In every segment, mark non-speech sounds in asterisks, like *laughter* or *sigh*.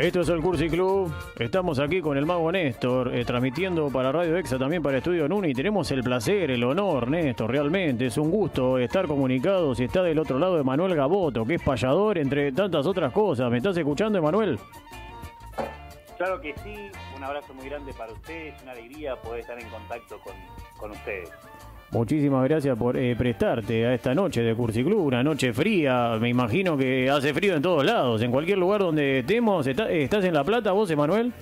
Esto es el Cursi Club. Estamos aquí con el mago Néstor, eh, transmitiendo para Radio Exa, también para Estudio Nuni. Tenemos el placer, el honor, Néstor, realmente. Es un gusto estar comunicados y está del otro lado Emanuel Gaboto, que es payador, entre tantas otras cosas. ¿Me estás escuchando, Emanuel? Claro que sí. Un abrazo muy grande para ustedes. Una alegría poder estar en contacto con, con ustedes. Muchísimas gracias por eh, prestarte a esta noche de Cursi Club, una noche fría. Me imagino que hace frío en todos lados, en cualquier lugar donde estemos. ¿Estás en La Plata vos, Emanuel?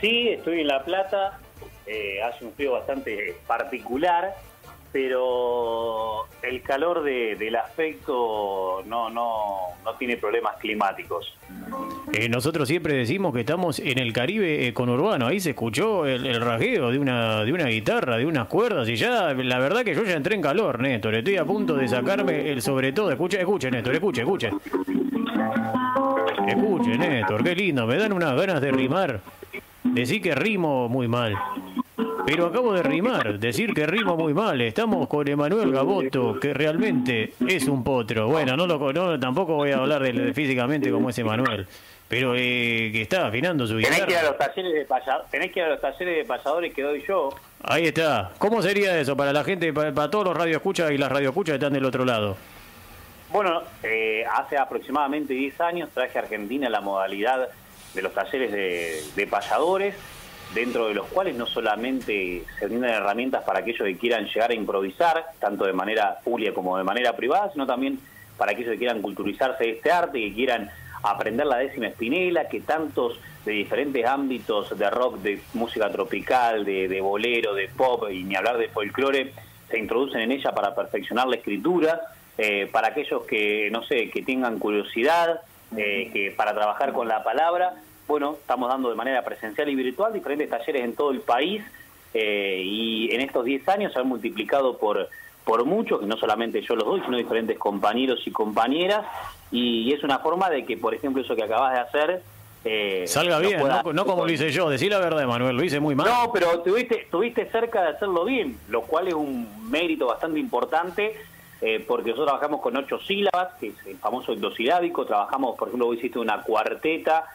Sí, estoy en La Plata. Eh, hace un frío bastante particular pero el calor del afecto no, no, no tiene problemas climáticos. Eh, nosotros siempre decimos que estamos en el Caribe con Urbano, ahí se escuchó el, el rasgueo de una, de una guitarra, de unas cuerdas, y ya, la verdad que yo ya entré en calor, Néstor, estoy a punto de sacarme el sobre todo, escuche, escuche, Néstor, escuche, escuche. Escuche, Néstor, qué lindo, me dan unas ganas de rimar. Decí que rimo muy mal. Pero acabo de rimar, decir que rimo muy mal. Estamos con Emanuel Gaboto, que realmente es un potro. Bueno, no lo no, tampoco voy a hablar de, físicamente como es Emanuel, pero eh, que está afinando su guitarra. Tenés que ir a los talleres de payadores, tenés que ir a los talleres de pasadores que doy yo. Ahí está. ¿Cómo sería eso para la gente, para, todos los radioescuchas y las radioescuchas que están del otro lado? Bueno, eh, hace aproximadamente 10 años traje a Argentina la modalidad de los talleres de, de payadores dentro de los cuales no solamente se brindan herramientas para aquellos que quieran llegar a improvisar, tanto de manera pública como de manera privada, sino también para aquellos que quieran culturizarse de este arte, que quieran aprender la décima espinela, que tantos de diferentes ámbitos de rock, de música tropical, de, bolero, de pop y ni hablar de folclore, se introducen en ella para perfeccionar la escritura, eh, para aquellos que, no sé, que tengan curiosidad, eh, que para trabajar con la palabra bueno, estamos dando de manera presencial y virtual diferentes talleres en todo el país eh, y en estos 10 años se han multiplicado por, por mucho, que no solamente yo los doy, sino diferentes compañeros y compañeras, y, es una forma de que, por ejemplo, eso que acabas de hacer... Eh, Salga bien, no, como lo hice yo, decí la verdad, Manuel, lo hice muy mal. No, pero tuviste, tuviste cerca de hacerlo bien, lo cual es un mérito bastante importante, eh, porque nosotros trabajamos con ocho sílabas, que es el famoso endosilábico, trabajamos, por ejemplo, vos hiciste una cuarteta,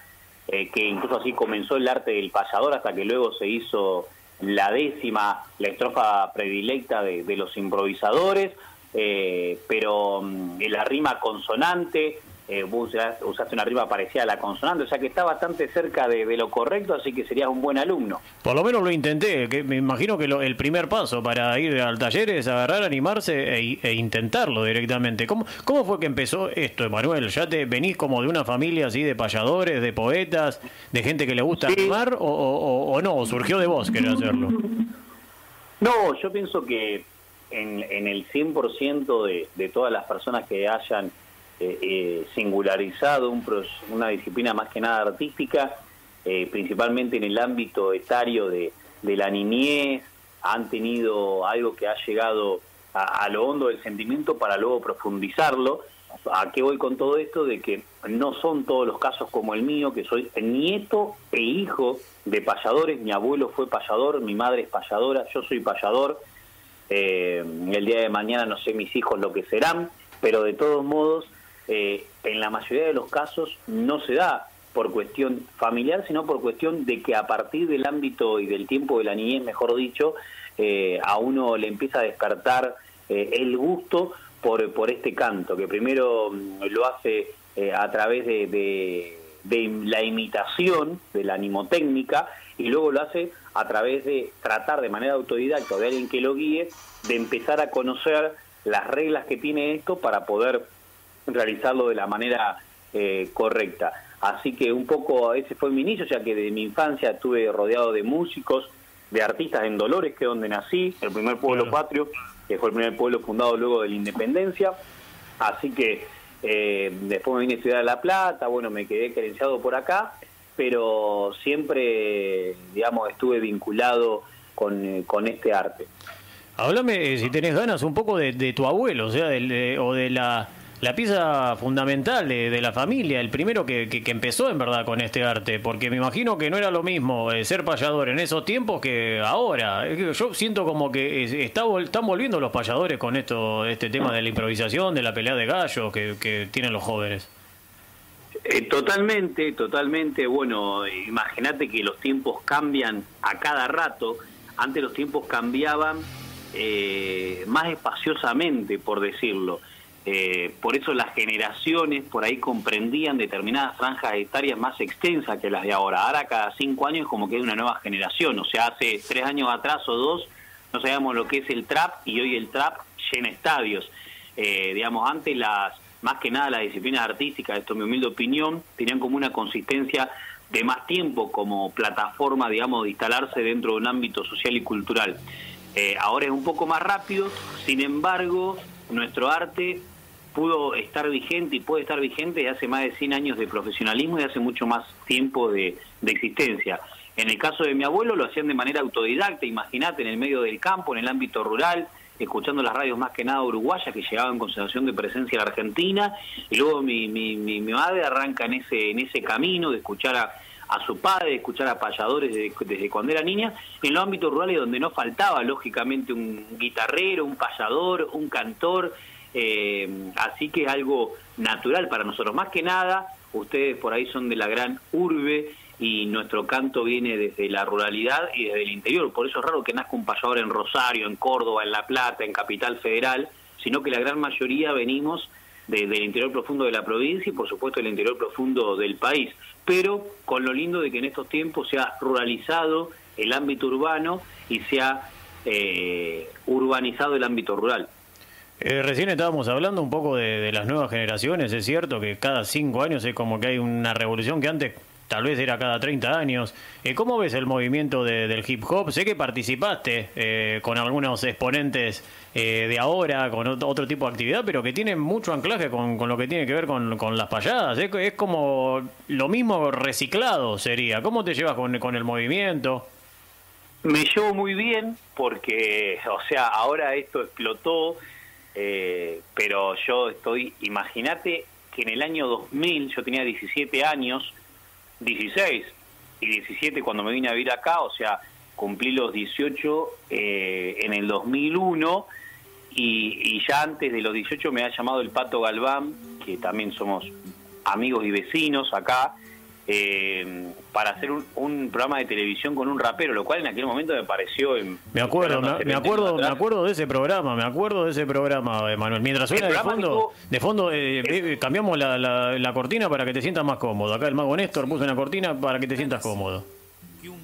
eh, que incluso así comenzó el arte del payador hasta que luego se hizo la décima, la estrofa predilecta de, los improvisadores, eh, pero mm, la rima consonante, eh, vos usaste una rima parecida a la consonante, o sea que está bastante cerca de, lo correcto, así que serías un buen alumno. Por lo menos lo intenté, que me imagino que el primer paso para ir al taller es agarrar, animarse e, e, intentarlo directamente. ¿Cómo, ¿Cómo fue que empezó esto, Emanuel? ¿Ya te venís como de una familia así de payadores, de poetas, de gente que le gusta animar o, no? ¿O surgió de vos querer hacerlo? No, yo pienso que en, en el 100% de, de todas las personas que hayan eh, eh, singularizado una disciplina más que nada artística, eh, principalmente en el ámbito etario de, la niñez, han tenido algo que ha llegado a, lo hondo del sentimiento para luego profundizarlo. ¿A qué voy con todo esto? De que no son todos los casos como el mío, que soy nieto e hijo de payadores. Mi abuelo fue payador, mi madre es payadora, yo soy payador. el día de mañana no sé mis hijos lo que serán, pero de todos modos eh, en la mayoría de los casos no se da por cuestión familiar, sino por cuestión de que a partir del ámbito y del tiempo de la niñez, mejor dicho, eh, a uno le empieza a despertar eh, el gusto por, por este canto, que primero mm, lo hace a través de, de, la imitación, de la animotécnica, y luego lo hace a través de tratar de manera autodidacta de alguien que lo guíe, de empezar a conocer las reglas que tiene esto para poder realizarlo de la manera eh, correcta. Así que un poco ese fue mi inicio, ya que de mi infancia estuve rodeado de músicos, de artistas en Dolores, que es donde nací, el primer pueblo patrio, que fue el primer pueblo fundado luego de la independencia. Así que eh, después me vine a Ciudad de La Plata, bueno, me quedé credenciado por acá, pero siempre, digamos, estuve vinculado con, eh, con este arte. Háblame, si tenés ganas, un poco de, tu abuelo, o sea, o de la la pieza fundamental de, la familia, el primero que, que, empezó en verdad con este arte, porque me imagino que no era lo mismo eh, ser payador en esos tiempos que ahora. Yo siento como que está, están volviendo los payadores con esto, este tema de la improvisación, de la pelea de gallos que, tienen los jóvenes. Eh, totalmente, totalmente. Bueno, imagínate que los tiempos cambian a cada rato. Antes los tiempos cambiaban eh, más espaciosamente, por decirlo. Eh, por eso las generaciones por ahí comprendían determinadas franjas etarias más extensas que las de ahora. Ahora cada cinco años como que hay una nueva generación. O sea, hace tres años atrás o dos no sabíamos lo que es el trap y hoy el trap llena estadios. digamos, antes las más que nada las disciplinas artísticas, esto es mi humilde opinión, tenían como una consistencia de más tiempo como plataforma, digamos, de instalarse dentro de un ámbito social y cultural. Eh, ahora es un poco más rápido, sin embargo, nuestro arte pudo estar vigente y puede estar vigente hace más de 100 años de profesionalismo y hace mucho más tiempo de, de existencia. En el caso de mi abuelo lo hacían de manera autodidacta, imagínate, en el medio del campo, en el ámbito rural, escuchando las radios más que nada uruguayas que llegaban con sensación de presencia a la Argentina y luego mi, mi, mi, madre arranca en ese en ese camino de escuchar a, a su padre, de escuchar a payadores desde, cuando era niña, en los ámbitos rurales donde no faltaba lógicamente un guitarrero, un payador, un cantor, eh, así que es algo natural para nosotros. Más que nada, ustedes por ahí son de la gran urbe y nuestro canto viene desde la ruralidad y desde el interior. Por eso es raro que nazca un payador en Rosario, en Córdoba, en La Plata, en Capital Federal, sino que la gran mayoría venimos del interior profundo de la provincia y por supuesto del interior profundo del país. Pero con lo lindo de que en estos tiempos se ha ruralizado el ámbito urbano y se ha eh, urbanizado el ámbito rural. Eh, recién estábamos hablando un poco de, las nuevas generaciones, es cierto que cada cinco años es como que hay una revolución que antes tal vez era cada 30 años. Eh, ¿Cómo ves el movimiento del hip hop? Sé que participaste eh, con algunos exponentes eh, de ahora, con otro tipo de actividad, pero que tienen mucho anclaje con, lo que tiene que ver con, las payadas. Es, como lo mismo reciclado sería. ¿Cómo te llevas con, con el movimiento? Me llevo muy bien porque, o sea, ahora esto explotó, pero yo estoy, imagínate que en el año 2000, yo tenía 17 años, 16 y 17 cuando me vine a vivir acá, o sea, cumplí los 18 eh, en el 2001 y, y, ya antes de los 18 me ha llamado el Pato Galván, que también somos amigos y vecinos acá, eh, para hacer un, programa de televisión con un rapero, lo cual en aquel momento me pareció... me acuerdo, me, acuerdo, me acuerdo de ese programa, me acuerdo de ese programa, Manuel. Mientras suena de fondo, de fondo eh, eh, cambiamos la, la, cortina para que te sientas más cómodo. Acá el mago Néstor puso una cortina para que te sientas cómodo.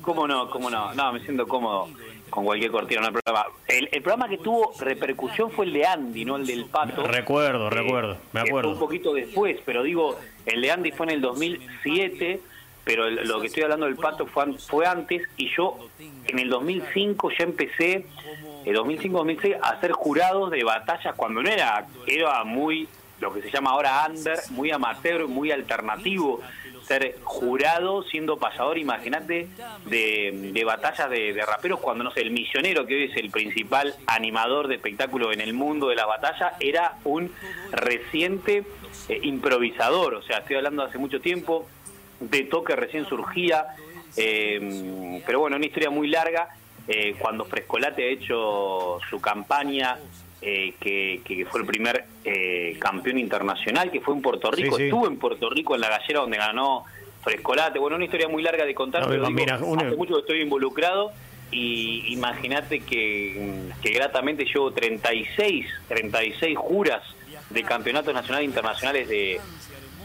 ¿Cómo no? ¿Cómo no? No, me siento cómodo con cualquier cortina. No, el, programa. El, programa que tuvo repercusión fue el de Andy, no el del Pato. Recuerdo, recuerdo, me acuerdo. un poquito después, pero digo, el de Andy fue en el 2007, pero lo que estoy hablando del Pato fue, fue antes y yo en el 2005 ya empecé, en 2005-2006, a hacer jurados de batallas cuando no era, era muy, lo que se llama ahora under, muy amateur, muy alternativo ser jurado siendo pasador, imagínate, de, de batallas de, raperos cuando, no sé, el misionero, que hoy es el principal animador de espectáculo en el mundo de las batallas, era un reciente eh, improvisador, o sea, estoy hablando hace mucho tiempo, de toque recién surgía, eh, pero bueno, una historia muy larga, eh, cuando Frescolate ha hecho su campaña eh, que, fue el primer eh, campeón internacional, que fue en Puerto Rico. Estuvo en Puerto Rico en la gallera donde ganó Frescolate. Bueno, una historia muy larga de contar, pero hace mucho que estoy involucrado y imagínate que, que gratamente llevo 36, 36 juras de campeonatos nacionales e internacionales de,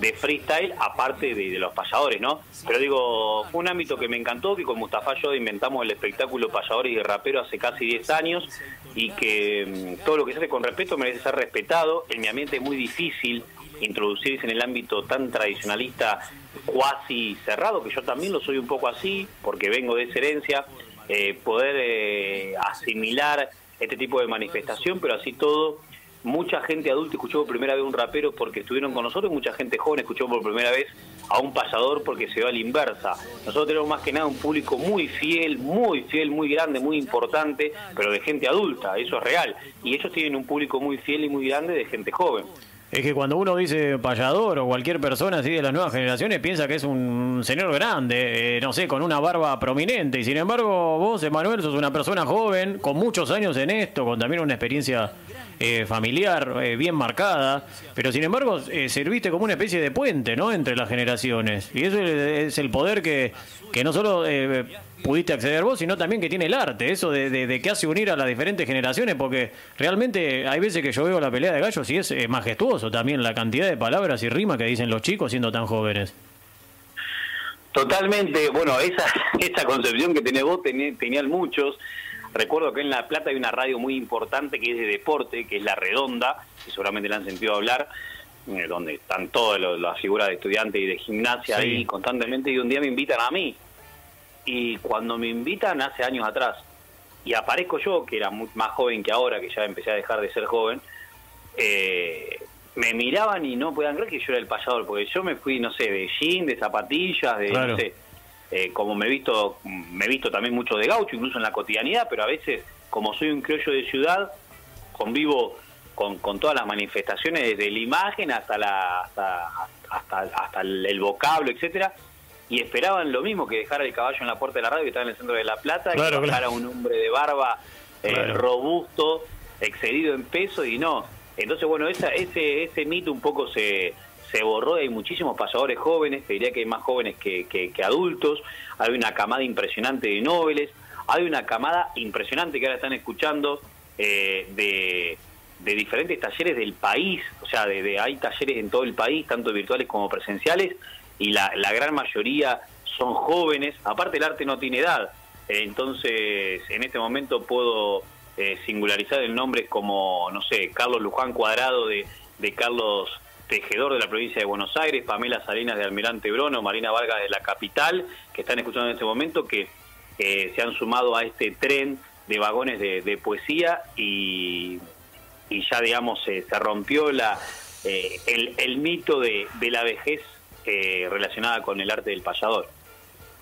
de freestyle, aparte de, los payadores, ¿no? Pero digo, fue un ámbito que me encantó, que con Mustafa yo inventamos el espectáculo payadores y rapero hace casi 10 años y que mm, todo lo que se hace con respeto merece ser respetado. En mi ambiente es muy difícil introducirse en el ámbito tan tradicionalista, cuasi cerrado, que yo también lo soy un poco así, porque vengo de esa herencia, eh, poder eh, asimilar este tipo de manifestación, pero así todo mucha gente adulta escuchó por primera vez un rapero porque estuvieron con nosotros, mucha gente joven escuchó por primera vez a un pasador porque se va a la inversa. Nosotros tenemos más que nada un público muy fiel, muy fiel, muy grande, muy importante, pero de gente adulta, eso es real. Y ellos tienen un público muy fiel y muy grande de gente joven. es que cuando uno dice payador o cualquier persona así de las nuevas generaciones piensa que es un señor grande, eh, no sé, con una barba prominente. Y sin embargo, vos, Emanuel, sos una persona joven, con muchos años en esto, con también una experiencia eh, familiar eh, bien marcada. Pero sin embargo, serviste como una especie de puente, ¿no? Entre las generaciones. Y eso es el poder que, que no solo pudiste acceder vos, sino también que tiene el arte, eso de, de, que hace unir a las diferentes generaciones, porque realmente hay veces que yo veo la pelea de gallos y es majestuoso también la cantidad de palabras y rimas que dicen los chicos siendo tan jóvenes. Totalmente, bueno, esa, *laughs* esa concepción que tenés vos tenían muchos. Recuerdo que en La Plata hay una radio muy importante que es de deporte, que es La Redonda, que seguramente le han sentido hablar, eh, donde están todas las figuras de estudiantes y de gimnasia ahí constantemente, y un día me invitan a mí, y cuando me invitan hace años atrás, y aparezco yo, que era más joven que ahora, que ya empecé a dejar de ser joven, eh, me miraban y no podían creer que yo era el payador, porque yo me fui, no sé, de jean, de zapatillas, de, no sé, eh, como me he visto, me he visto también mucho de gaucho, incluso en la cotidianidad, pero a veces, como soy un criollo de ciudad, convivo con, con todas las manifestaciones, desde la imagen hasta la hasta, hasta, hasta el vocablo, etcétera y esperaban lo mismo que dejar el caballo en la puerta de la radio que estaba en el centro de La Plata, que dejara un hombre de barba eh, robusto, excedido en peso y no. Entonces, bueno, esa, ese, ese mito un poco se, se borró, hay muchísimos pasadores jóvenes, te diría que hay más jóvenes que, que, adultos, hay una camada impresionante de nobles, hay una camada impresionante que ahora están escuchando eh, de, de, diferentes talleres del país, o sea, de, hay talleres en todo el país, tanto virtuales como presenciales, y la, la gran mayoría son jóvenes, aparte el arte no tiene edad, entonces en este momento puedo eh, singularizar el nombre como, no sé, Carlos Luján Cuadrado de, de Carlos Tejedor de la provincia de Buenos Aires, Pamela Salinas de Almirante Brono, Marina Vargas de la capital, que están escuchando en este momento, que eh, se han sumado a este tren de vagones de, poesía y, ya, digamos, se rompió la, eh, el, mito de, de la vejez eh, relacionada con el arte del payador.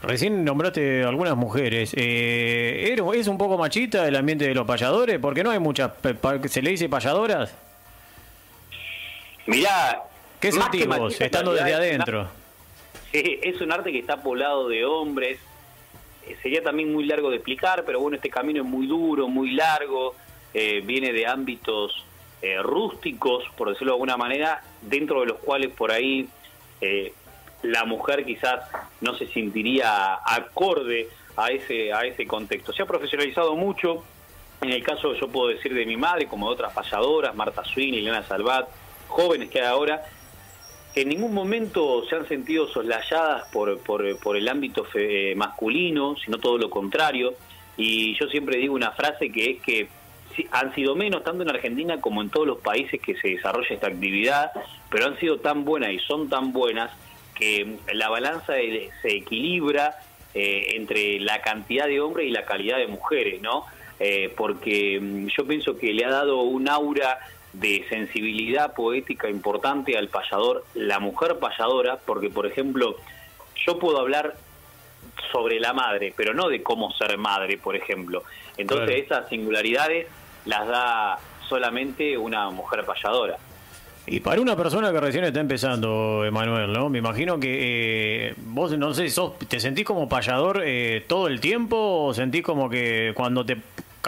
Recién nombraste algunas mujeres. ¿Es un poco machista el ambiente de los payadores? Porque no hay muchas. ¿Se le dice payadoras? Mirá. ¿Qué sentís vos, estando desde adentro? Sí, es un arte que está poblado de hombres. Eh, sería también muy largo de explicar, pero bueno, este camino es muy duro, muy largo. Eh, viene de ámbitos rústicos, por decirlo de alguna manera, dentro de los cuales por ahí eh, la mujer quizás no se sentiría acorde a ese, a ese contexto. Se ha profesionalizado mucho, en el caso yo puedo decir de mi madre, como de otras payadoras, Marta Swin, Elena Salvat, jóvenes que hay ahora, que en ningún momento se han sentido soslayadas por, por, por el ámbito masculino, sino todo lo contrario. Y yo siempre digo una frase que es que han sido menos, tanto en Argentina como en todos los países que se desarrolla esta actividad, pero han sido tan buenas y son tan buenas que la balanza se equilibra eh, entre la cantidad de hombres y la calidad de mujeres, ¿no? Eh, porque mm, yo pienso que le ha dado un aura de sensibilidad poética importante al payador, la mujer payadora, porque por ejemplo, yo puedo hablar sobre la madre, pero no de cómo ser madre, por ejemplo. Entonces esas singularidades las da solamente una mujer payadora. Y para una persona que recién está empezando, Emanuel, ¿no? Me imagino que eh, vos, no sé, sos, ¿te sentís como payador eh, todo el tiempo o sentís como que cuando te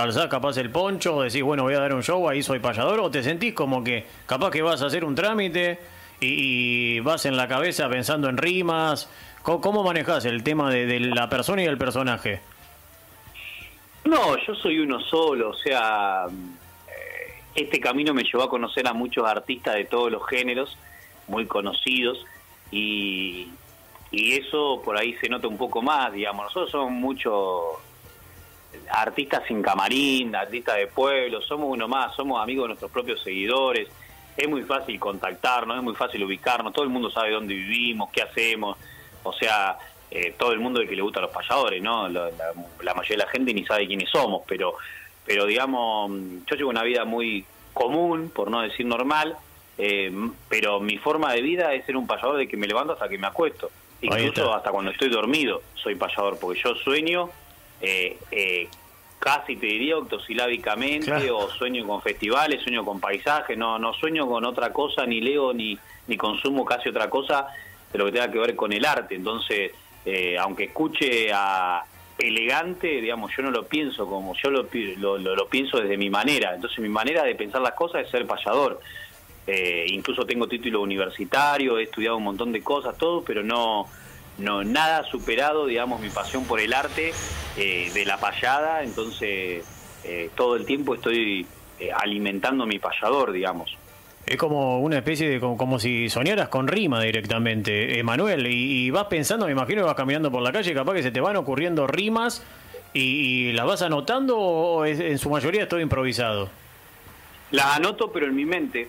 calzás capaz el poncho decís, bueno, voy a dar un show, ahí soy payador? ¿O te sentís como que capaz que vas a hacer un trámite y, vas en la cabeza pensando en rimas? ¿Cómo, manejas el tema de, de la persona y el personaje? No, yo soy uno solo, o sea este camino me llevó a conocer a muchos artistas de todos los géneros, muy conocidos, y, y eso por ahí se nota un poco más, digamos. Nosotros somos muchos artistas sin camarín, artistas de pueblo, somos uno más, somos amigos de nuestros propios seguidores. Es muy fácil contactarnos, es muy fácil ubicarnos, todo el mundo sabe dónde vivimos, qué hacemos, o sea, eh, todo el mundo el que le gusta los payadores, ¿no? La, la, mayoría de la gente ni sabe quiénes somos, pero pero digamos, yo llevo una vida muy común, por no decir normal, eh, pero mi forma de vida es ser un payador de que me levanto hasta que me acuesto. Incluso hasta cuando estoy dormido soy payador, porque yo sueño eh, eh, casi te diría octosilábicamente, o sueño con festivales, sueño con paisajes, no, no sueño con otra cosa, ni leo ni, ni consumo casi otra cosa de lo que tenga que ver con el arte. Entonces, eh, aunque escuche a elegante, digamos, yo no lo pienso como, yo lo, lo, lo, pienso desde mi manera. Entonces, mi manera de pensar las cosas es ser payador. Eh, incluso tengo título universitario, he estudiado un montón de cosas, todo, pero no, no nada superado, digamos, mi pasión por el arte eh, de la payada. Entonces, todo el tiempo estoy alimentando mi payador, digamos. Es como una especie de, como, si soñaras con rima directamente, Emanuel, y, vas pensando, me imagino que vas caminando por la calle, capaz que se te van ocurriendo rimas y, las vas anotando o en su mayoría es todo improvisado. Las anoto, pero en mi mente.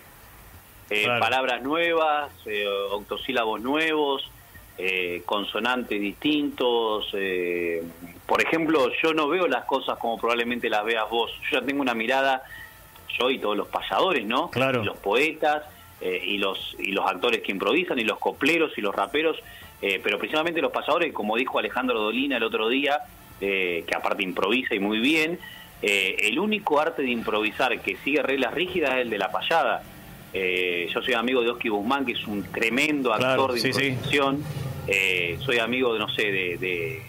Eh, palabras nuevas, eh, octosílabos nuevos, eh, consonantes distintos. por ejemplo, yo no veo las cosas como probablemente las veas vos. Yo ya tengo una mirada yo y todos los payadores, ¿no? Claro. los poetas eh, y los y los actores que improvisan y los copleros y los raperos, eh, pero principalmente los payadores, como dijo Alejandro Dolina el otro día, eh, que aparte improvisa y muy bien, el único arte de improvisar que sigue reglas rígidas es el de la payada. Yo soy amigo de Oski Guzmán, que es un tremendo actor de improvisación. soy amigo, de, no sé, de,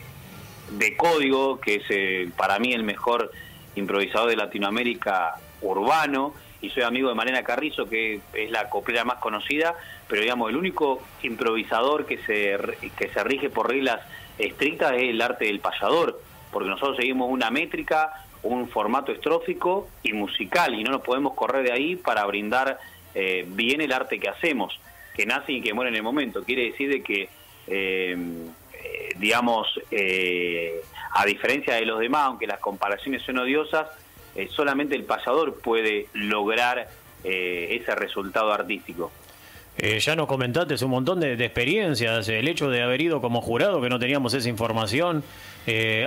de Código, que es para mí el mejor improvisador de Latinoamérica urbano, y soy amigo de Marina Carrizo, que es la coplera más conocida, pero digamos, el único improvisador que se, que se rige por reglas estrictas es el arte del payador, porque nosotros seguimos una métrica, un formato estrófico y musical, y no nos podemos correr de ahí para brindar eh, bien el arte que hacemos, que nace y que muere en el momento. Quiere decir de que, eh, eh, digamos, a diferencia de los demás, aunque las comparaciones son odiosas, eh, solamente el payador puede lograr eh, ese resultado artístico. Eh, ya nos comentaste un montón de, experiencias, el hecho de haber ido como jurado, que no teníamos esa información,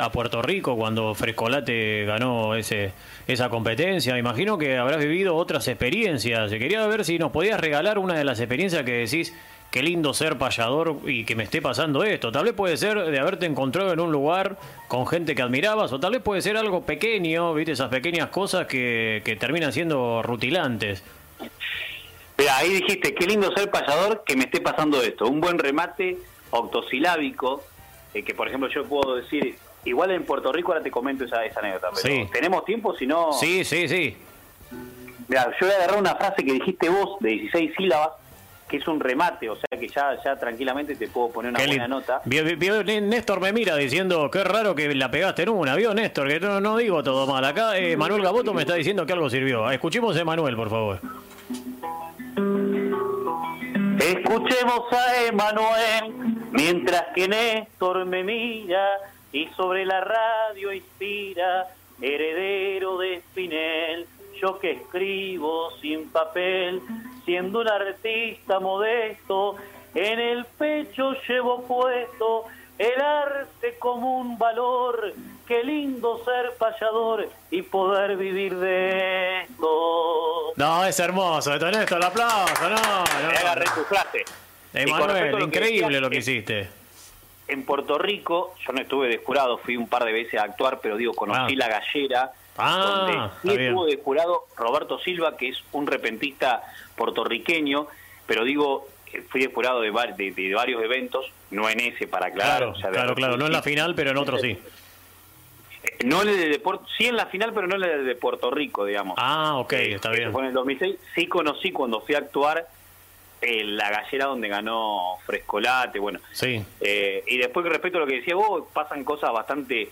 a Puerto Rico cuando Frescolate ganó ese, esa competencia. Imagino que habrás vivido otras experiencias. Quería ver si nos podías regalar una de las experiencias que decís, qué lindo ser payador y que me esté pasando esto. Tal vez puede ser de haberte encontrado en un lugar con gente que admirabas, o tal vez puede ser algo pequeño, viste, esas pequeñas cosas que, terminan siendo rutilantes. Mira, ahí dijiste, qué lindo ser payador que me esté pasando esto. Un buen remate octosilábico, eh, que por ejemplo yo puedo decir, igual en Puerto Rico ahora te comento esa, esa anécdota, pero tenemos tiempo, si no... Sí, sí, sí. Mira, yo voy a agarrar una frase que dijiste vos de 16 sílabas, que es un remate, o sea que ya, ya tranquilamente te puedo poner una buena nota. Vio, Néstor me mira diciendo, qué raro que la pegaste en una, vio Néstor, que no, no digo todo mal. Acá eh, Manuel Gaboto me está diciendo que algo sirvió. Escuchemos a Manuel, por favor. Escuchemos a Emanuel mientras que Néstor me mira y sobre la radio inspira, heredero de Spinel, yo que escribo sin papel, siendo un artista modesto, en el pecho llevo puesto el arte como un valor, qué lindo ser payador y poder vivir de esto. No, es hermoso, esto esto, el aplauso, no, no. agarré tu frase. Emanuel, increíble lo que, hiciste. En Puerto Rico, yo no estuve de jurado, fui un par de veces a actuar, pero digo, conocí ah. la gallera Ah, donde sí estuvo de jurado Roberto Silva, que es un repentista puertorriqueño, pero digo, fui de jurado de, de, varios eventos, no en ese, para aclarar. Claro, claro, claro, no en la final, pero en otro sí. Eh, no en el de sí en la final, pero no en el de Puerto Rico, digamos. Ah, ok, eh, está bien. en el 2006 sí conocí cuando fui a actuar en la gallera donde ganó Frescolate, bueno. Sí. Eh, y después, respecto a lo que decía vos, pasan cosas bastante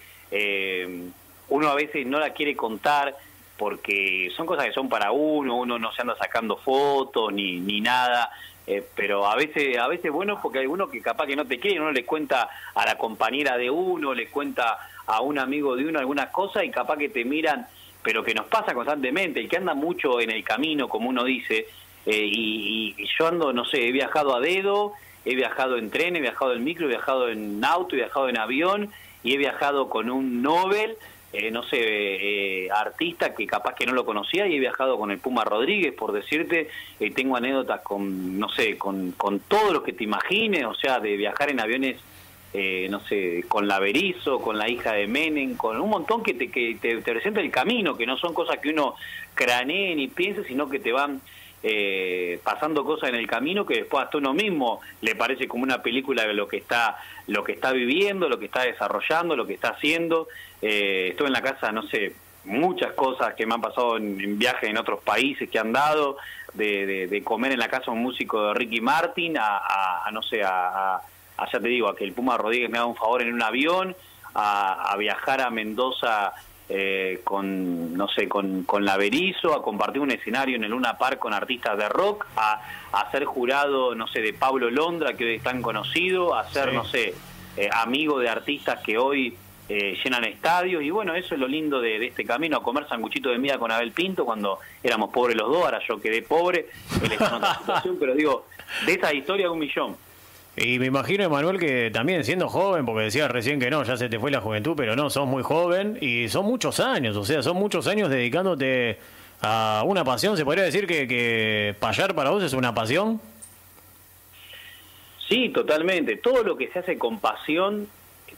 uno a veces no la quiere contar porque son cosas que son para uno, uno no se anda sacando fotos ni, ni nada, eh, pero a veces a veces bueno porque hay uno que capaz que no te quiere, uno le cuenta a la compañera de uno, le cuenta a un amigo de uno algunas cosas y capaz que te miran, pero que nos pasa constantemente, y que anda mucho en el camino, como uno dice, eh, y, y, yo ando, no sé, he viajado a dedo, he viajado en tren, he viajado en micro, he viajado en auto, he viajado en avión, y he viajado con un Nobel, eh, no sé, eh, artista que capaz que no lo conocía y he viajado con el Puma Rodríguez, por decirte, eh, tengo anécdotas con, no sé, con, con todo lo que te imagines, o sea, de viajar en aviones eh, no sé, con la Berizo, con la hija de Menem, con un montón que te, que te, presenta el camino, que no son cosas que uno cranee ni piense, sino que te van eh, pasando cosas en el camino que después hasta uno mismo le parece como una película de lo que está lo que está viviendo, lo que está desarrollando, lo que está haciendo. Eh, estuve en la casa, no sé, muchas cosas que me han pasado en, viajes en otros países que han dado, de, comer en la casa un músico de Ricky Martin, a, no sé, a, ya te digo, a que el Puma Rodríguez me haga un favor en un avión, a, viajar a Mendoza eh, con, no sé, con, con la Berizo, a compartir un escenario en el Luna Park con artistas de rock, a, a ser jurado, no sé, de Pablo Londra, que hoy es tan conocido, a ser, no sé, eh, amigo de artistas que hoy eh, llenan estadios, y bueno, eso es lo lindo de, este camino, a comer sanguchito de mía con Abel Pinto cuando éramos pobres los dos, ahora yo quedé pobre, él está en otra *laughs* situación, pero digo, de esa historia un millón. Y me imagino, Emanuel, que también siendo joven, porque decías recién que no, ya se te fue la juventud, pero no, sos muy joven y son muchos años, o sea, son muchos años dedicándote a una pasión. ¿Se podría decir que, que payar para vos es una pasión? Sí, totalmente. Todo lo que se hace con pasión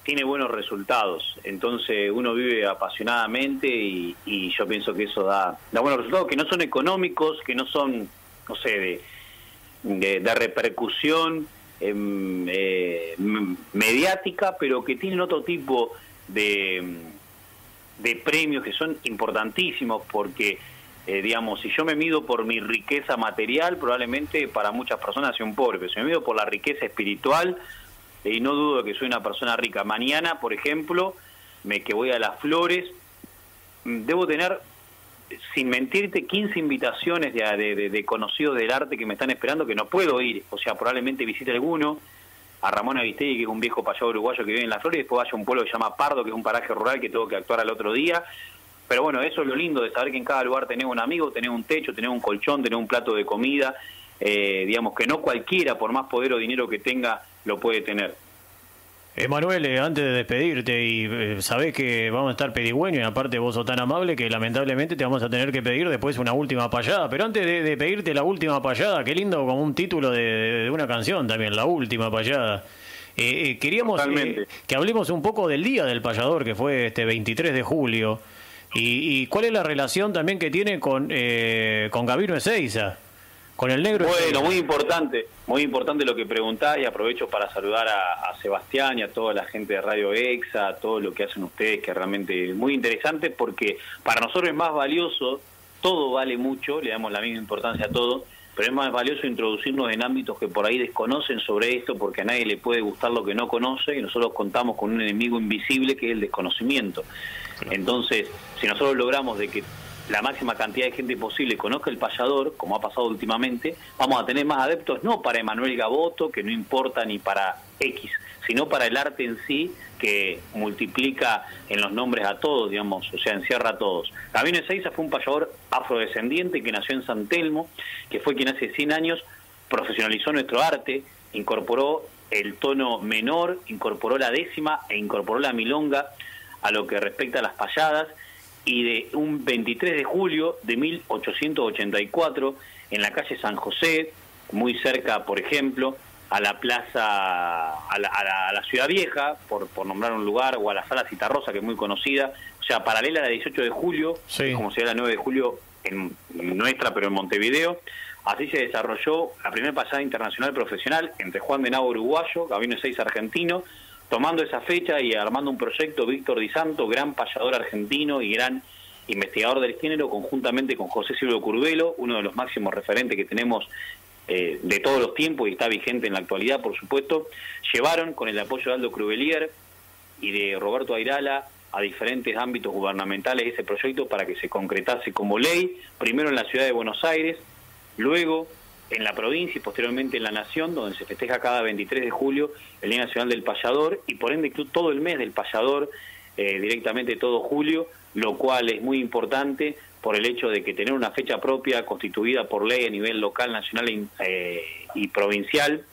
tiene buenos resultados. Entonces uno vive apasionadamente y, yo pienso que eso da, da buenos resultados, que no son económicos, que no son, no sé, de, de repercusión eh, mediática, pero que tienen otro tipo de, de premios que son importantísimos porque, eh, digamos, si yo me mido por mi riqueza material, probablemente para muchas personas sea un pobre, pero si me mido por la riqueza espiritual, y no dudo que soy una persona rica, mañana, por ejemplo, me que voy a las flores, debo tener sin mentirte, 15 invitaciones de, de, conocidos del arte que me están esperando que no puedo ir. O sea, probablemente visite alguno. A Ramón Avistegui, que es un viejo payado uruguayo que vive en Las Flores, y después vaya a un pueblo que se llama Pardo, que es un paraje rural que tengo que actuar al otro día. Pero bueno, eso es lo lindo de saber que en cada lugar tenés un amigo, tenés un techo, tenés un colchón, tenés un plato de comida. Eh, digamos que no cualquiera, por más poder o dinero que tenga, lo puede tener. Emanuel, eh, antes de despedirte, y eh, sabés que vamos a estar pedigüeños, y aparte vos sos tan amable que lamentablemente te vamos a tener que pedir después una última payada. Pero antes de, pedirte la última payada, qué lindo como un título de, una canción también, la última payada. Eh, queríamos que hablemos un poco del Día del Payador, que fue este 23 de julio, y, cuál es la relación también que tiene con, con Gabino Ezeiza con el negro. Bueno, muy importante, muy importante lo que preguntás y aprovecho para saludar a, Sebastián y a toda la gente de Radio Exa, a todo lo que hacen ustedes, que realmente es muy interesante porque para nosotros es más valioso, todo vale mucho, le damos la misma importancia a todo, pero es más valioso introducirnos en ámbitos que por ahí desconocen sobre esto porque a nadie le puede gustar lo que no conoce y nosotros contamos con un enemigo invisible que es el desconocimiento. Entonces, si nosotros logramos de que la máxima cantidad de gente posible conozca el payador, como ha pasado últimamente, vamos a tener más adeptos no para Emanuel Gaboto, que no importa ni para X, sino para el arte en sí, que multiplica en los nombres a todos, digamos, o sea, encierra a todos. Gabino Ezeiza fue un payador afrodescendiente que nació en San Telmo, que fue quien hace 100 años profesionalizó nuestro arte, incorporó el tono menor, incorporó la décima e incorporó la milonga a lo que respecta a las payadas y de un 23 de julio de 1884 en la calle San José, muy cerca, por ejemplo, a la plaza, a la, Ciudad Vieja, por, por, nombrar un lugar, o a la Sala Citarrosa, que es muy conocida, o sea, paralela a la 18 de julio, como sería la 9 de julio en, nuestra, pero en Montevideo. Así se desarrolló la primera pasada internacional profesional entre Juan de Navo uruguayo, Gabino 6 argentino, tomando esa fecha y armando un proyecto, Víctor Di Santo, gran payador argentino y gran investigador del género, conjuntamente con José Silvio Curvelo, uno de los máximos referentes que tenemos eh, de todos los tiempos y está vigente en la actualidad, por supuesto, llevaron con el apoyo de Aldo Cruvelier y de Roberto Airala a diferentes ámbitos gubernamentales ese proyecto para que se concretase como ley, primero en la ciudad de Buenos Aires, luego en la provincia y posteriormente en la nación, donde se festeja cada 23 de julio el Día Nacional del Payador y por ende todo el mes del payador, eh, directamente todo julio, lo cual es muy importante por el hecho de que tener una fecha propia constituida por ley a nivel local, nacional y eh, provincial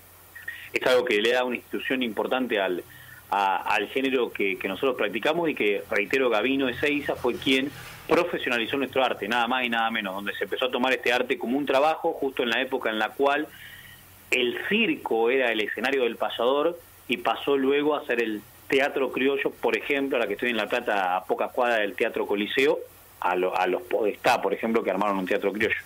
es algo que le da una institución importante al, al género que, nosotros practicamos y que, reitero, Gabino Ezeiza fue quien profesionalizó nuestro arte, nada más y nada menos, donde se empezó a tomar este arte como un trabajo justo en la época en la cual el circo era el escenario del pasador y pasó luego a ser el teatro criollo, por ejemplo, a la que estoy en La Plata, a pocas cuadras del Teatro Coliseo, a, a los Podestá, por ejemplo, que armaron un teatro criollo.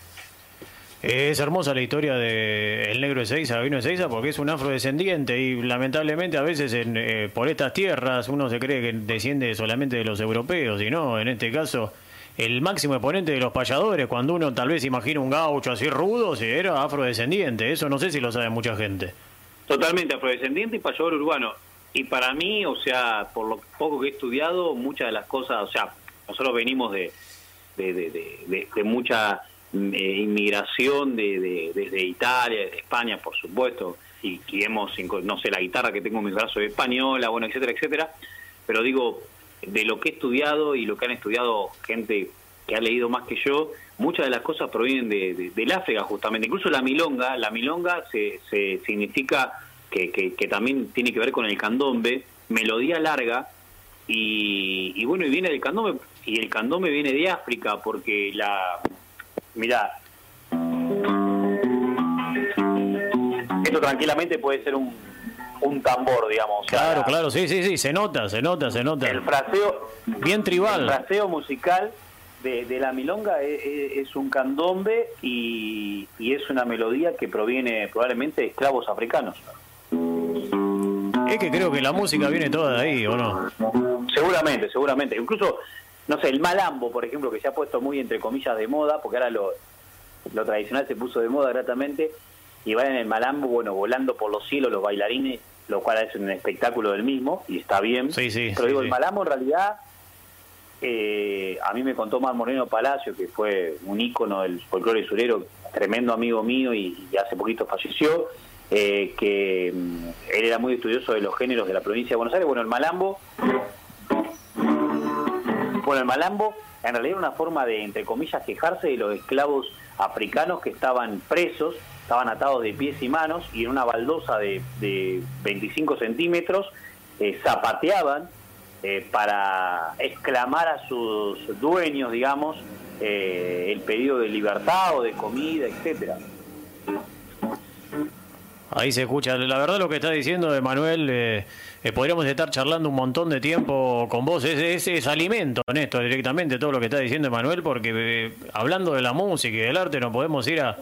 Es hermosa la historia de negro de Seiza, vino de Seiza, porque es un afrodescendiente y lamentablemente a veces en, eh, por estas tierras uno se cree que desciende solamente de los europeos y no, en este caso el máximo exponente de los payadores, cuando uno tal vez imagina un gaucho así rudo, era afrodescendiente, eso no sé si lo sabe mucha gente. Totalmente afrodescendiente y payador urbano. Y para mí, o sea, por lo poco que he estudiado, muchas de las cosas, o sea, nosotros venimos de, de, de, de mucha eh, inmigración de, desde Italia, desde España, por supuesto, y, hemos, no sé, la guitarra que tengo en mis brazos es española, bueno, etcétera, etcétera, pero digo, de lo que he estudiado y lo que han estudiado gente que ha leído más que yo, muchas de las cosas provienen de, del África justamente, incluso la milonga, la milonga se, se significa que, que, también tiene que ver con el candombe, melodía larga, y, y bueno, y viene del candombe, y el candombe viene de África, porque la, Mirá, esto tranquilamente puede ser un, un tambor, digamos. Claro, claro, sí, sí, sí, se nota, se nota, se nota. El fraseo, bien tribal. El fraseo musical de, de la milonga es, es, un candombe y, y, es una melodía que proviene probablemente de esclavos africanos. Es que creo que la música viene toda de ahí, ¿o no? Seguramente, seguramente. Incluso no sé, el malambo, por ejemplo, que se ha puesto muy entre comillas de moda, porque ahora lo, lo tradicional se puso de moda gratamente, y van en el malambo, bueno, volando por los cielos los bailarines, lo cual es un espectáculo del mismo, y está bien. Sí, sí, Pero digo, el malambo en realidad, eh, a mí me contó Mar Moreno Palacio, que fue un ícono del folclore surero, tremendo amigo mío, y, hace poquito falleció, eh, que mm, él era muy estudioso de los géneros de la provincia de Buenos Aires. Bueno, el malambo bueno, el malambo en realidad era una forma de, entre comillas, quejarse de los esclavos africanos que estaban presos, estaban atados de pies y manos y en una baldosa de, 25 centímetros eh, zapateaban eh, para exclamar a sus dueños, digamos, eh, el pedido de libertad o de comida, etcétera. Ahí se escucha. La verdad lo que está diciendo de Manuel, eh, eh, podríamos estar charlando un montón de tiempo con vos. Es, es, alimento en directamente todo lo que está diciendo Manuel, porque eh, hablando de la música y del arte no podemos ir a,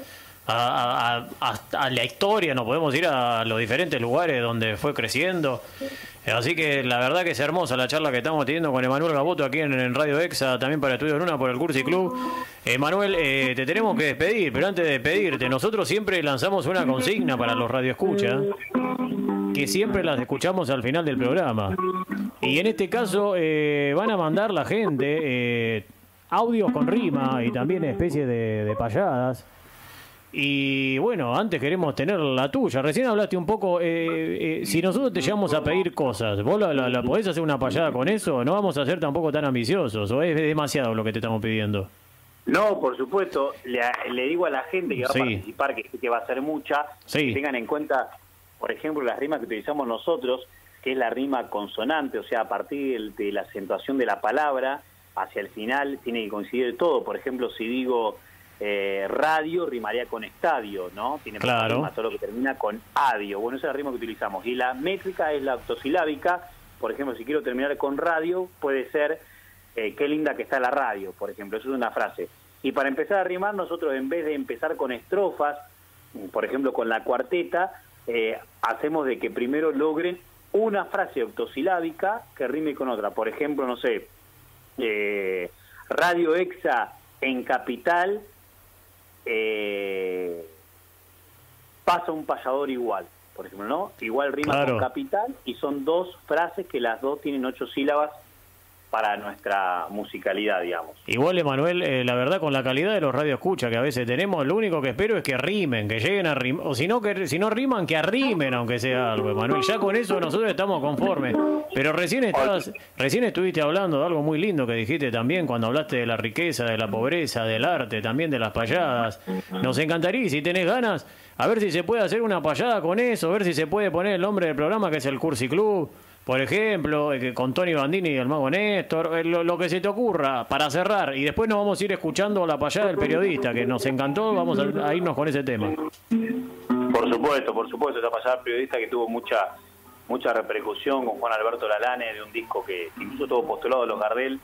a, a, la historia, no podemos ir a los diferentes lugares donde fue creciendo. Así que la verdad que es hermosa la charla que estamos teniendo con Emanuel Gaboto aquí en, Radio Exa, también para Estudio Luna por el Cursi Club. Emanuel, eh, te tenemos que despedir, pero antes de despedirte, nosotros siempre lanzamos una consigna para los radioescuchas, que siempre las escuchamos al final del programa. Y en este caso eh, van a mandar la gente eh, audios con rima y también especie de, de payadas y bueno, antes queremos tener la tuya. Recién hablaste un poco, eh, eh, si nosotros te llevamos a pedir cosas, ¿vos la, podés hacer una payada con eso? No vamos a ser tampoco tan ambiciosos, o es demasiado lo que te estamos pidiendo. No, por supuesto, le, digo a la gente que va a participar, que, que va a ser mucha, que tengan en cuenta, por ejemplo, las rimas que utilizamos nosotros, que es la rima consonante, o sea, a partir de la acentuación de la palabra hacia el final tiene que coincidir todo. Por ejemplo, si digo eh, radio rimaría con estadio, ¿no? Tiene claro. rima, todo lo que termina con adio. Bueno, esa es la rima que utilizamos. Y la métrica es la octosilábica. Por ejemplo, si quiero terminar con radio, puede ser eh, qué linda que está la radio, por ejemplo. Eso es una frase. Y para empezar a rimar, nosotros en vez de empezar con estrofas, por ejemplo, con la cuarteta, eh, hacemos de que primero logren una frase octosilábica que rime con otra. Por ejemplo, no sé, Radio Exa en Capital eh, pasa un payador igual, por ejemplo, ¿no? Igual rima con capital y son dos frases que las dos tienen ocho sílabas para nuestra musicalidad, digamos. Igual, Emanuel, eh, la verdad, con la calidad de los radioescuchas que a veces tenemos, lo único que espero es que rimen, que lleguen a rimar, o si no, que si no riman, que arrimen, aunque sea algo, Emanuel. Ya con eso nosotros estamos conformes. Pero recién estabas, recién estuviste hablando de algo muy lindo que dijiste también cuando hablaste de la riqueza, de la pobreza, del arte, también de las payadas. Nos encantaría, si tenés ganas, a ver si se puede hacer una payada con eso, a ver si se puede poner el nombre del programa que es el Cursi Club por ejemplo, eh, con Tony Bandini y el mago Néstor, eh, lo, que se te ocurra para cerrar. Y después nos vamos a ir escuchando la payada del periodista, que nos encantó, vamos a, irnos con ese tema. Por supuesto, por supuesto, esa payada del periodista que tuvo mucha mucha repercusión con Juan Alberto Lalane de un disco que incluso tuvo postulado a los Gardel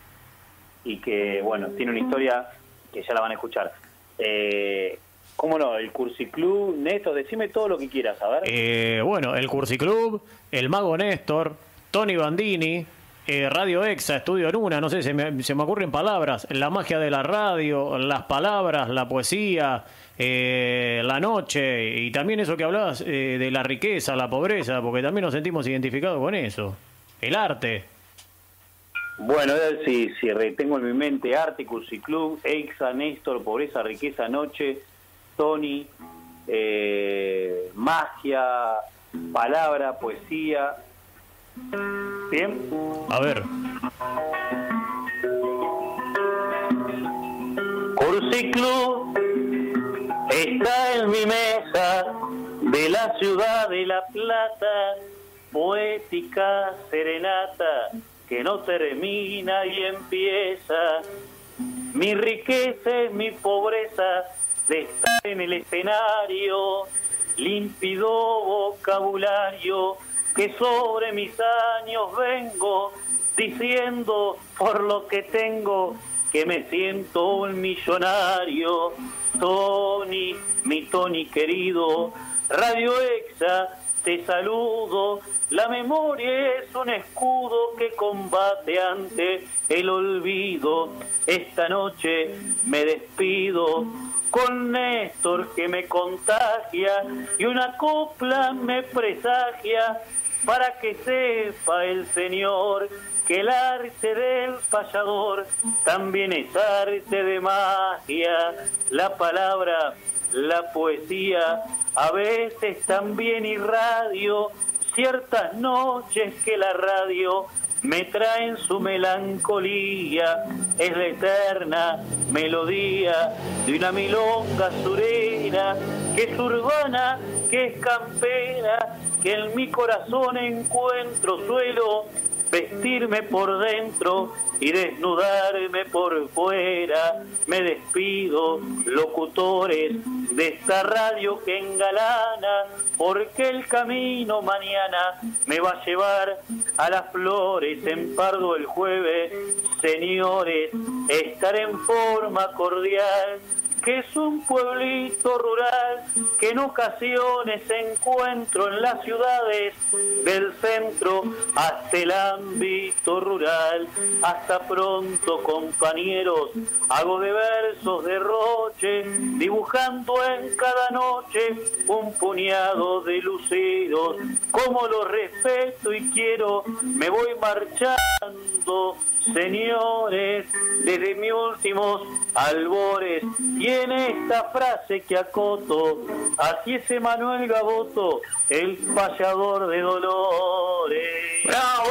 y que, bueno, tiene una historia que ya la van a escuchar. Eh, ¿Cómo no? El Cursiclub, Néstor, decime todo lo que quieras, a ver. Eh, bueno, el Cursiclub, el Mago Néstor, Tony Bandini, eh, Radio Exa, Estudio Luna, no sé, se me, se me ocurren palabras, la magia de la radio, las palabras, la poesía, eh, la noche y también eso que hablabas eh, de la riqueza, la pobreza, porque también nos sentimos identificados con eso, el arte. Bueno, si, si tengo en mi mente Arte, Cursiclub, Exa, Néstor, Pobreza, Riqueza, Noche, Tony, eh, magia, palabra, poesía. ¿Bien? A ver. Cursiclub está en mi mesa de la ciudad de La Plata, poética serenata que no termina y empieza. Mi riqueza es mi pobreza de estar en el escenario, límpido vocabulario que sobre mis años vengo diciendo por lo que tengo que me siento un millonario. Tony, mi Tony querido, Radio Exa, te saludo. La memoria es un escudo que combate ante el olvido. Esta noche me despido con Néstor que me contagia y una copla me presagia para que sepa el Señor que el arte del payador también es arte de magia, la palabra, la poesía, a veces también irradio, ciertas noches que la radio me traen su melancolía, es la eterna melodía de una milonga surera, que es urbana, que es campera, que en mi corazón encuentro suelo vestirme por dentro y desnudarme por fuera. Me despido, locutores de esta radio que engalana, porque el camino mañana me va a llevar a las flores en Pardo el jueves. Señores, estaré en forma cordial que es un pueblito rural que en ocasiones encuentro en las ciudades del centro hasta el ámbito rural. Hasta pronto, compañeros, hago de versos de roche, dibujando en cada noche un puñado de lucidos. Como lo respeto y quiero, me voy marchando señores, desde mis últimos albores. Y en esta frase que acoto, así es Emanuel Gaboto, el payador de dolores. ¡Bravo!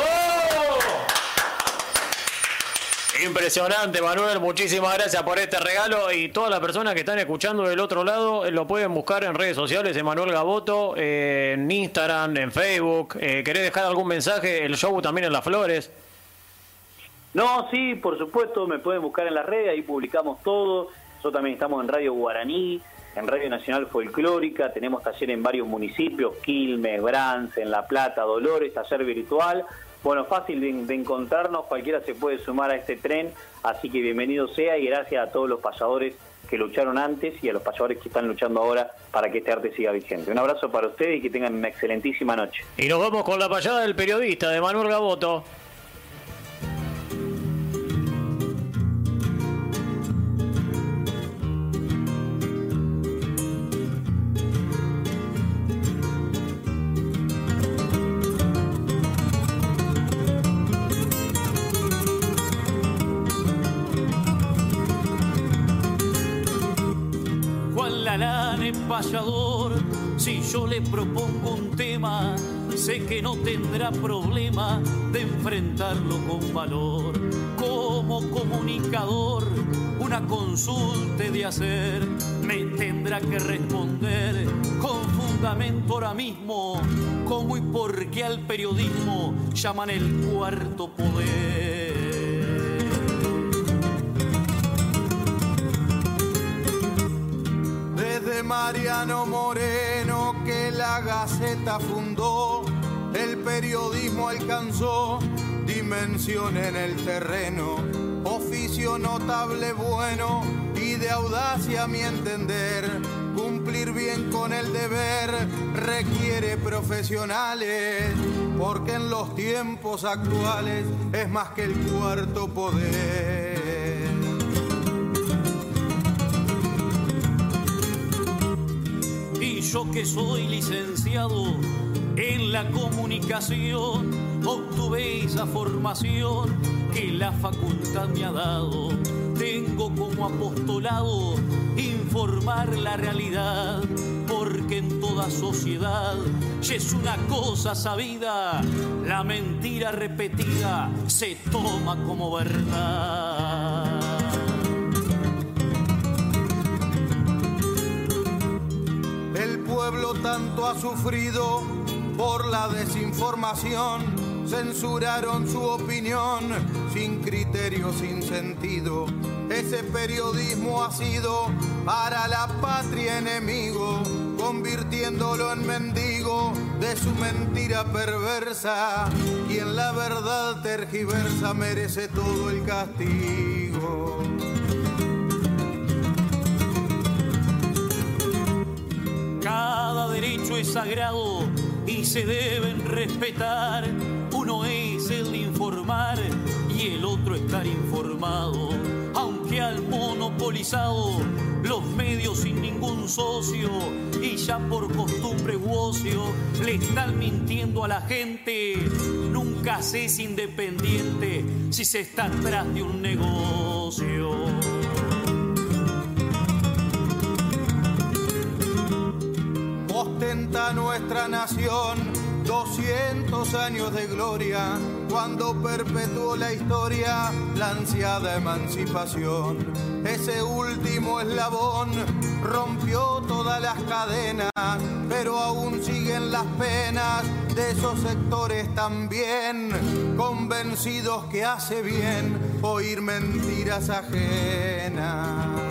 Impresionante, Manuel. Muchísimas gracias por este regalo. Y todas las personas que están escuchando del otro lado eh, lo pueden buscar en redes sociales. Emanuel Gaboto, eh, en Instagram, en Facebook. Eh, ¿Querés dejar algún mensaje? El show también en Las Flores. No, sí, por supuesto, me pueden buscar en las redes, ahí publicamos todo. Nosotros también estamos en Radio Guaraní, en Radio Nacional Folclórica, tenemos taller en varios municipios, Quilmes, Brance, en La Plata, Dolores, taller virtual. Bueno, fácil de, de, encontrarnos, cualquiera se puede sumar a este tren, así que bienvenido sea y gracias a todos los payadores que lucharon antes y a los payadores que están luchando ahora para que este arte siga vigente. Un abrazo para ustedes y que tengan una excelentísima noche. Y nos vamos con la payada del periodista de Manuel Gaboto. Si yo le propongo un tema, sé que no tendrá problema de enfrentarlo con valor. Como comunicador, una consulta de hacer, me tendrá que responder con fundamento ahora mismo, cómo y por qué al periodismo llaman el cuarto poder. Mariano Moreno que la Gaceta fundó, el periodismo alcanzó dimensión en el terreno, oficio notable bueno y de audacia a mi entender. Cumplir bien con el deber requiere profesionales, porque en los tiempos actuales es más que el cuarto poder. Yo que soy licenciado en la comunicación, obtuve esa formación que la facultad me ha dado. Tengo como apostolado informar la realidad, porque en toda sociedad ya es una cosa sabida, la mentira repetida se toma como verdad. Tanto ha sufrido por la desinformación, censuraron su opinión sin criterio, sin sentido. Ese periodismo ha sido para la patria enemigo, convirtiéndolo en mendigo de su mentira perversa. Quien la verdad tergiversa merece todo el castigo. Es sagrado y se deben respetar. Uno es el informar y el otro estar informado. Aunque al monopolizado los medios sin ningún socio y ya por costumbre u ocio le están mintiendo a la gente. Nunca se es independiente si se está atrás de un negocio. Ostenta nuestra nación 200 años de gloria cuando perpetuó la historia la ansiada emancipación. Ese último eslabón rompió todas las cadenas, pero aún siguen las penas de esos sectores también, convencidos que hace bien oír mentiras ajenas.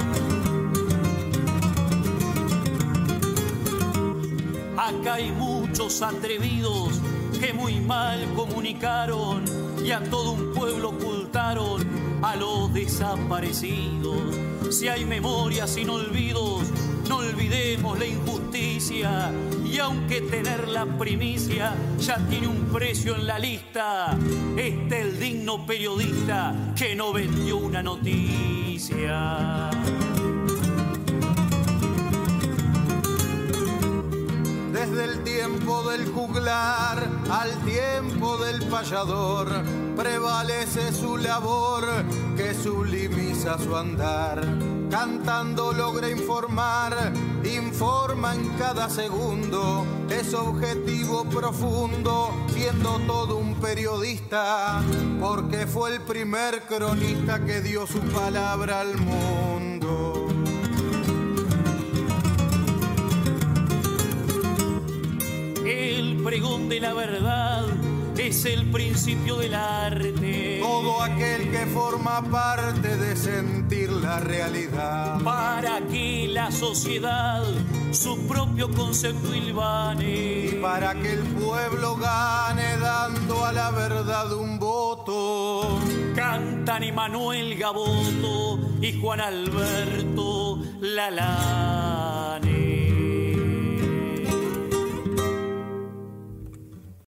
Acá hay muchos atrevidos que muy mal comunicaron y a todo un pueblo ocultaron a los desaparecidos. Si hay memorias sin olvidos, no olvidemos la injusticia. Y aunque tener la primicia ya tiene un precio en la lista, este el digno periodista que no vendió una noticia. Desde el tiempo del juglar al tiempo del payador, prevalece su labor que sublimiza su andar. Cantando logra informar, informa en cada segundo, es objetivo profundo, siendo todo un periodista, porque fue el primer cronista que dio su palabra al mundo. El pregón de la verdad es el principio del arte. Todo aquel que forma parte de sentir la realidad. Para que la sociedad su propio concepto Y ilvane. para que el pueblo gane dando a la verdad un voto. Cantan Emanuel Gaboto y Juan Alberto Lalane.